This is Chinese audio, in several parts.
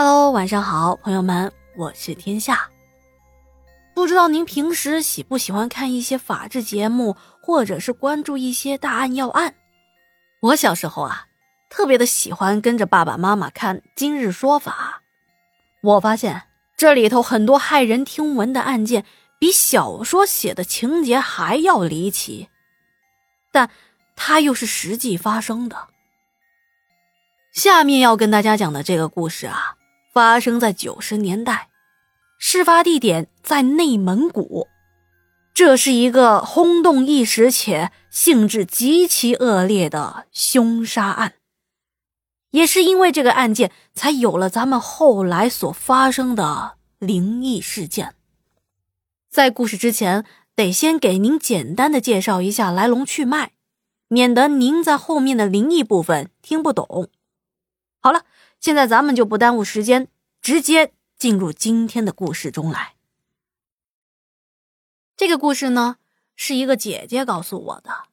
Hello，晚上好，朋友们，我是天下。不知道您平时喜不喜欢看一些法制节目，或者是关注一些大案要案？我小时候啊，特别的喜欢跟着爸爸妈妈看《今日说法》。我发现这里头很多骇人听闻的案件，比小说写的情节还要离奇，但它又是实际发生的。下面要跟大家讲的这个故事啊。发生在九十年代，事发地点在内蒙古，这是一个轰动一时且性质极其恶劣的凶杀案。也是因为这个案件，才有了咱们后来所发生的灵异事件。在故事之前，得先给您简单的介绍一下来龙去脉，免得您在后面的灵异部分听不懂。好了。现在咱们就不耽误时间，直接进入今天的故事中来。这个故事呢，是一个姐姐告诉我的。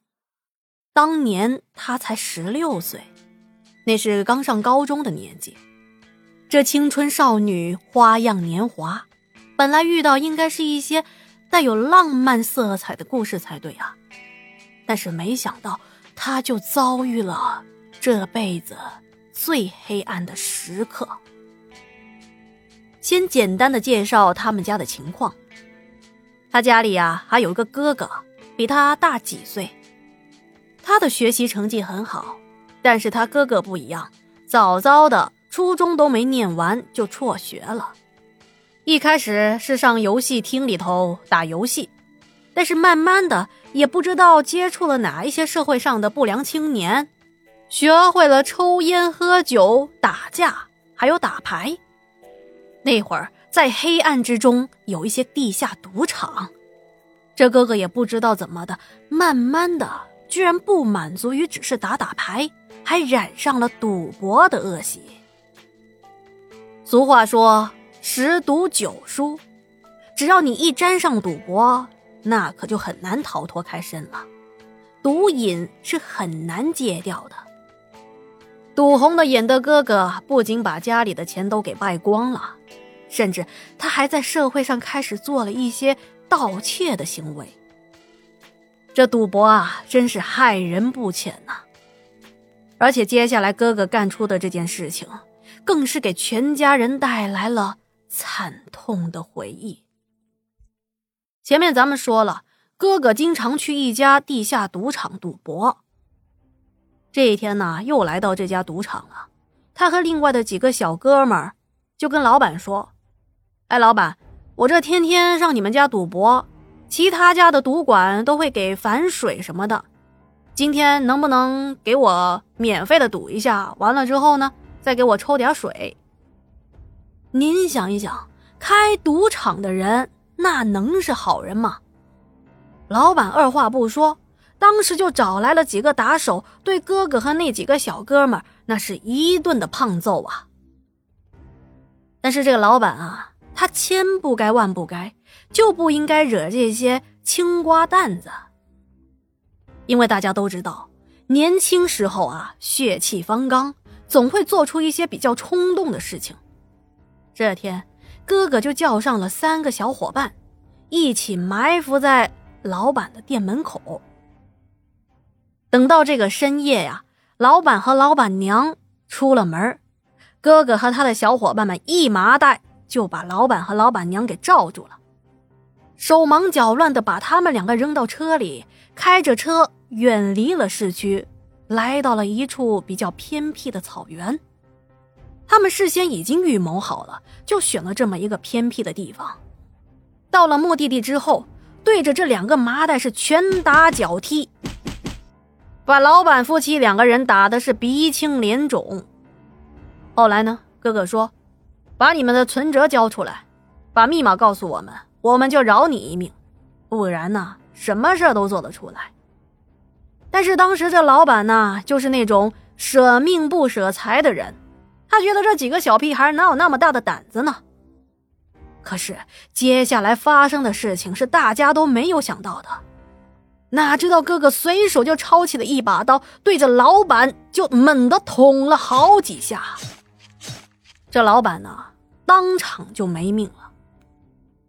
当年她才十六岁，那是刚上高中的年纪。这青春少女花样年华，本来遇到应该是一些带有浪漫色彩的故事才对啊，但是没想到她就遭遇了这辈子。最黑暗的时刻。先简单的介绍他们家的情况。他家里呀还有一个哥哥，比他大几岁。他的学习成绩很好，但是他哥哥不一样，早早的初中都没念完就辍学了。一开始是上游戏厅里头打游戏，但是慢慢的也不知道接触了哪一些社会上的不良青年。学会了抽烟、喝酒、打架，还有打牌。那会儿在黑暗之中有一些地下赌场，这哥哥也不知道怎么的，慢慢的居然不满足于只是打打牌，还染上了赌博的恶习。俗话说“十赌九输”，只要你一沾上赌博，那可就很难逃脱开身了。毒瘾是很难戒掉的。赌红了眼的哥哥不仅把家里的钱都给败光了，甚至他还在社会上开始做了一些盗窃的行为。这赌博啊，真是害人不浅呐！而且接下来哥哥干出的这件事情，更是给全家人带来了惨痛的回忆。前面咱们说了，哥哥经常去一家地下赌场赌博。这一天呢，又来到这家赌场了。他和另外的几个小哥们儿就跟老板说：“哎，老板，我这天天上你们家赌博，其他家的赌馆都会给反水什么的，今天能不能给我免费的赌一下？完了之后呢，再给我抽点水。”您想一想，开赌场的人那能是好人吗？老板二话不说。当时就找来了几个打手，对哥哥和那几个小哥们那是一顿的胖揍啊。但是这个老板啊，他千不该万不该，就不应该惹这些青瓜蛋子。因为大家都知道，年轻时候啊，血气方刚，总会做出一些比较冲动的事情。这天，哥哥就叫上了三个小伙伴，一起埋伏在老板的店门口。等到这个深夜呀，老板和老板娘出了门，哥哥和他的小伙伴们一麻袋就把老板和老板娘给罩住了，手忙脚乱的把他们两个扔到车里，开着车远离了市区，来到了一处比较偏僻的草原。他们事先已经预谋好了，就选了这么一个偏僻的地方。到了目的地之后，对着这两个麻袋是拳打脚踢。把老板夫妻两个人打的是鼻青脸肿。后来呢，哥哥说：“把你们的存折交出来，把密码告诉我们，我们就饶你一命。不然呢，什么事都做得出来。”但是当时这老板呢，就是那种舍命不舍财的人，他觉得这几个小屁孩哪有那么大的胆子呢？可是接下来发生的事情是大家都没有想到的。哪知道哥哥随手就抄起了一把刀，对着老板就猛地捅了好几下。这老板呢，当场就没命了。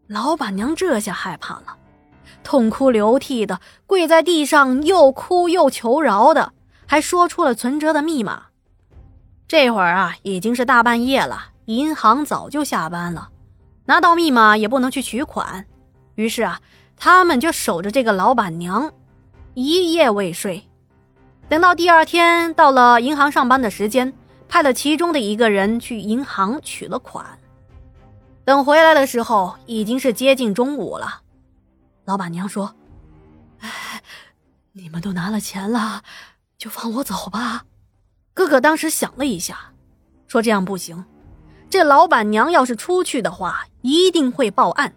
老板娘这下害怕了，痛哭流涕的跪在地上，又哭又求饶的，还说出了存折的密码。这会儿啊，已经是大半夜了，银行早就下班了，拿到密码也不能去取款。于是啊，他们就守着这个老板娘，一夜未睡。等到第二天到了银行上班的时间，派了其中的一个人去银行取了款。等回来的时候，已经是接近中午了。老板娘说：“哎，你们都拿了钱了，就放我走吧。”哥哥当时想了一下，说：“这样不行，这老板娘要是出去的话，一定会报案。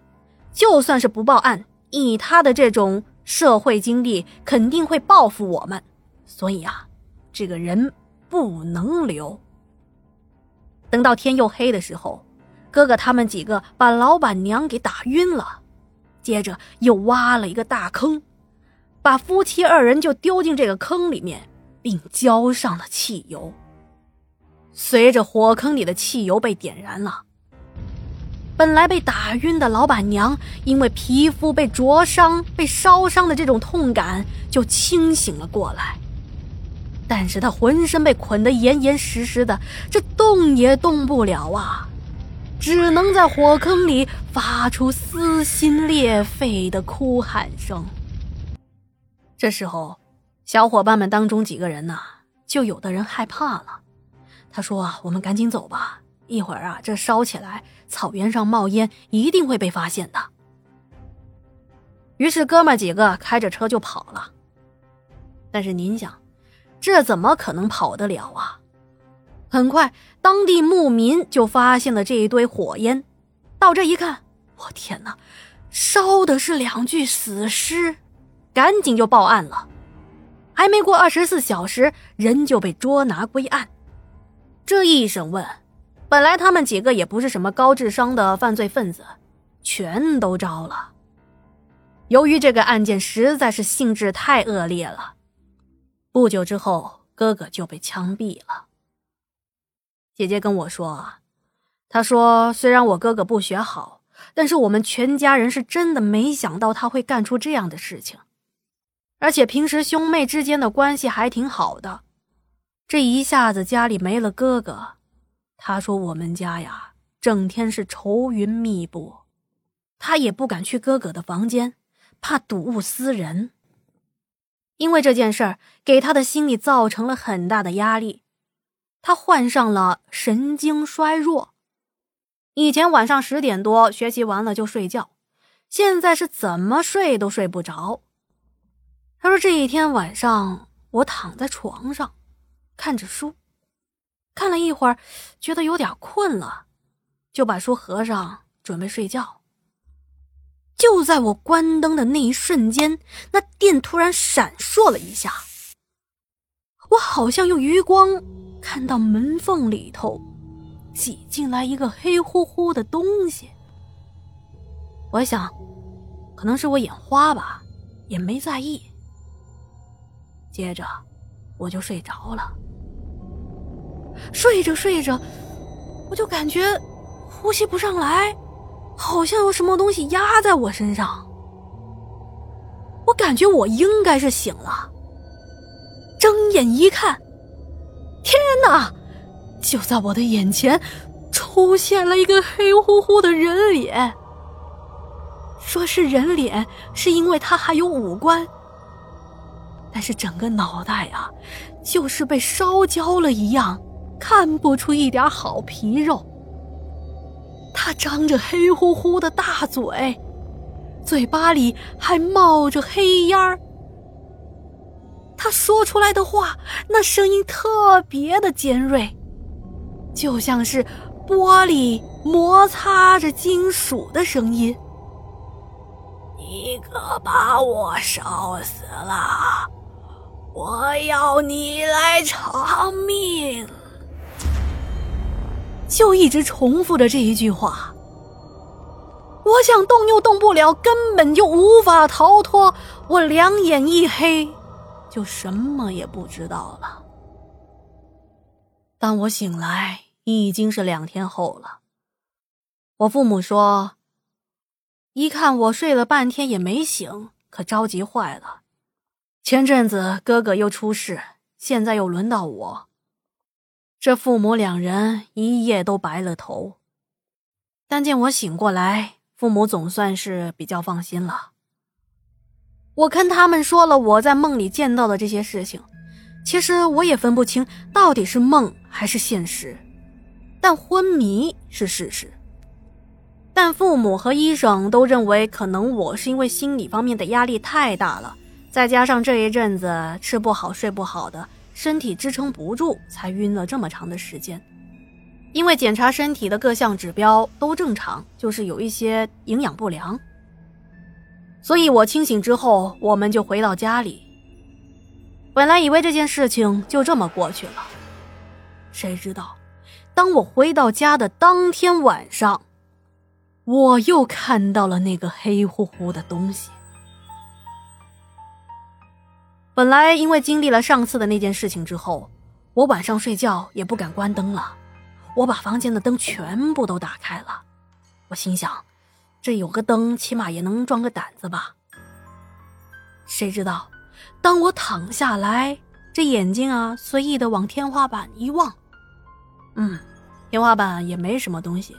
就算是不报案，以他的这种社会经历，肯定会报复我们。所以啊，这个人不能留。”等到天又黑的时候。哥哥他们几个把老板娘给打晕了，接着又挖了一个大坑，把夫妻二人就丢进这个坑里面，并浇上了汽油。随着火坑里的汽油被点燃了，本来被打晕的老板娘因为皮肤被灼伤、被烧伤的这种痛感，就清醒了过来。但是他浑身被捆得严严实实的，这动也动不了啊。只能在火坑里发出撕心裂肺的哭喊声。这时候，小伙伴们当中几个人呢，就有的人害怕了。他说：“，我们赶紧走吧，一会儿啊，这烧起来，草原上冒烟，一定会被发现的。”于是，哥们几个开着车就跑了。但是您想，这怎么可能跑得了啊？很快，当地牧民就发现了这一堆火焰，到这一看，我天哪，烧的是两具死尸，赶紧就报案了。还没过二十四小时，人就被捉拿归案。这一审问，本来他们几个也不是什么高智商的犯罪分子，全都招了。由于这个案件实在是性质太恶劣了，不久之后，哥哥就被枪毙了。姐姐跟我说，她说虽然我哥哥不学好，但是我们全家人是真的没想到他会干出这样的事情，而且平时兄妹之间的关系还挺好的，这一下子家里没了哥哥，她说我们家呀整天是愁云密布，她也不敢去哥哥的房间，怕睹物思人，因为这件事儿给他的心里造成了很大的压力。他患上了神经衰弱，以前晚上十点多学习完了就睡觉，现在是怎么睡都睡不着。他说这一天晚上我躺在床上，看着书，看了一会儿，觉得有点困了，就把书合上准备睡觉。就在我关灯的那一瞬间，那电突然闪烁了一下，我好像用余光。看到门缝里头挤进来一个黑乎乎的东西，我想，可能是我眼花吧，也没在意。接着，我就睡着了。睡着睡着，我就感觉呼吸不上来，好像有什么东西压在我身上。我感觉我应该是醒了，睁眼一看。天哪！就在我的眼前，出现了一个黑乎乎的人脸。说是人脸，是因为他还有五官，但是整个脑袋啊，就是被烧焦了一样，看不出一点好皮肉。他张着黑乎乎的大嘴，嘴巴里还冒着黑烟儿。他说出来的话，那声音特别的尖锐，就像是玻璃摩擦着金属的声音。你可把我烧死了，我要你来偿命！就一直重复着这一句话。我想动又动不了，根本就无法逃脱。我两眼一黑。就什么也不知道了。当我醒来，已经是两天后了。我父母说，一看我睡了半天也没醒，可着急坏了。前阵子哥哥又出事，现在又轮到我，这父母两人一夜都白了头。但见我醒过来，父母总算是比较放心了。我跟他们说了我在梦里见到的这些事情，其实我也分不清到底是梦还是现实，但昏迷是事实。但父母和医生都认为，可能我是因为心理方面的压力太大了，再加上这一阵子吃不好睡不好的，身体支撑不住，才晕了这么长的时间。因为检查身体的各项指标都正常，就是有一些营养不良。所以我清醒之后，我们就回到家里。本来以为这件事情就这么过去了，谁知道，当我回到家的当天晚上，我又看到了那个黑乎乎的东西。本来因为经历了上次的那件事情之后，我晚上睡觉也不敢关灯了，我把房间的灯全部都打开了。我心想。这有个灯，起码也能壮个胆子吧。谁知道，当我躺下来，这眼睛啊，随意的往天花板一望，嗯，天花板也没什么东西。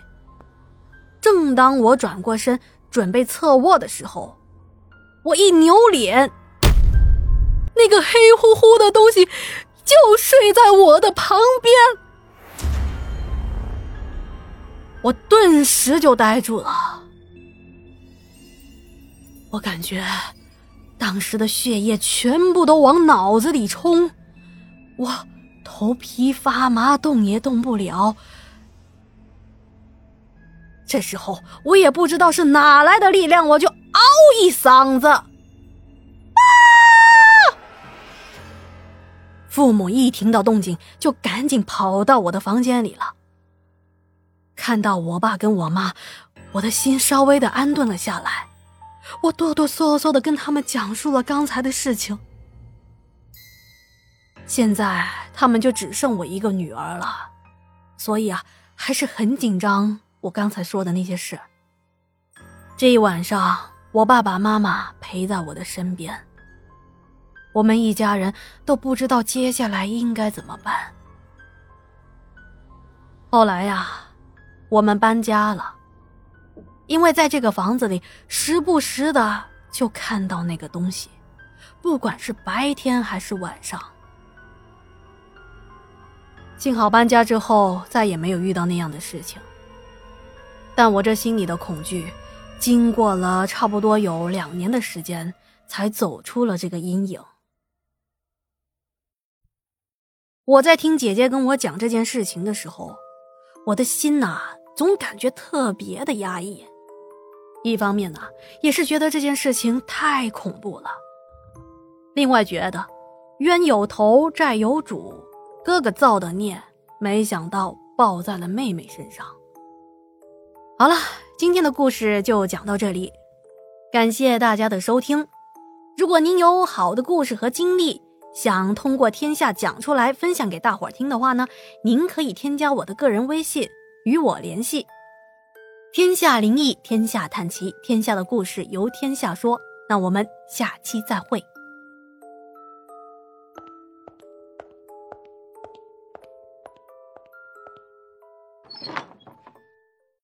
正当我转过身准备侧卧的时候，我一扭脸，那个黑乎乎的东西就睡在我的旁边，我顿时就呆住了。我感觉，当时的血液全部都往脑子里冲，我头皮发麻，动也动不了。这时候，我也不知道是哪来的力量，我就嗷一嗓子，父母一听到动静，就赶紧跑到我的房间里了。看到我爸跟我妈，我的心稍微的安顿了下来。我哆哆嗦嗦的跟他们讲述了刚才的事情。现在他们就只剩我一个女儿了，所以啊，还是很紧张。我刚才说的那些事。这一晚上，我爸爸妈妈陪在我的身边。我们一家人都不知道接下来应该怎么办。后来呀，我们搬家了。因为在这个房子里，时不时的就看到那个东西，不管是白天还是晚上。幸好搬家之后再也没有遇到那样的事情，但我这心里的恐惧，经过了差不多有两年的时间，才走出了这个阴影。我在听姐姐跟我讲这件事情的时候，我的心呐，总感觉特别的压抑。一方面呢，也是觉得这件事情太恐怖了；另外觉得冤有头债有主，哥哥造的孽，没想到报在了妹妹身上。好了，今天的故事就讲到这里，感谢大家的收听。如果您有好的故事和经历，想通过天下讲出来分享给大伙儿听的话呢，您可以添加我的个人微信与我联系。天下灵异，天下探奇，天下的故事由天下说。那我们下期再会。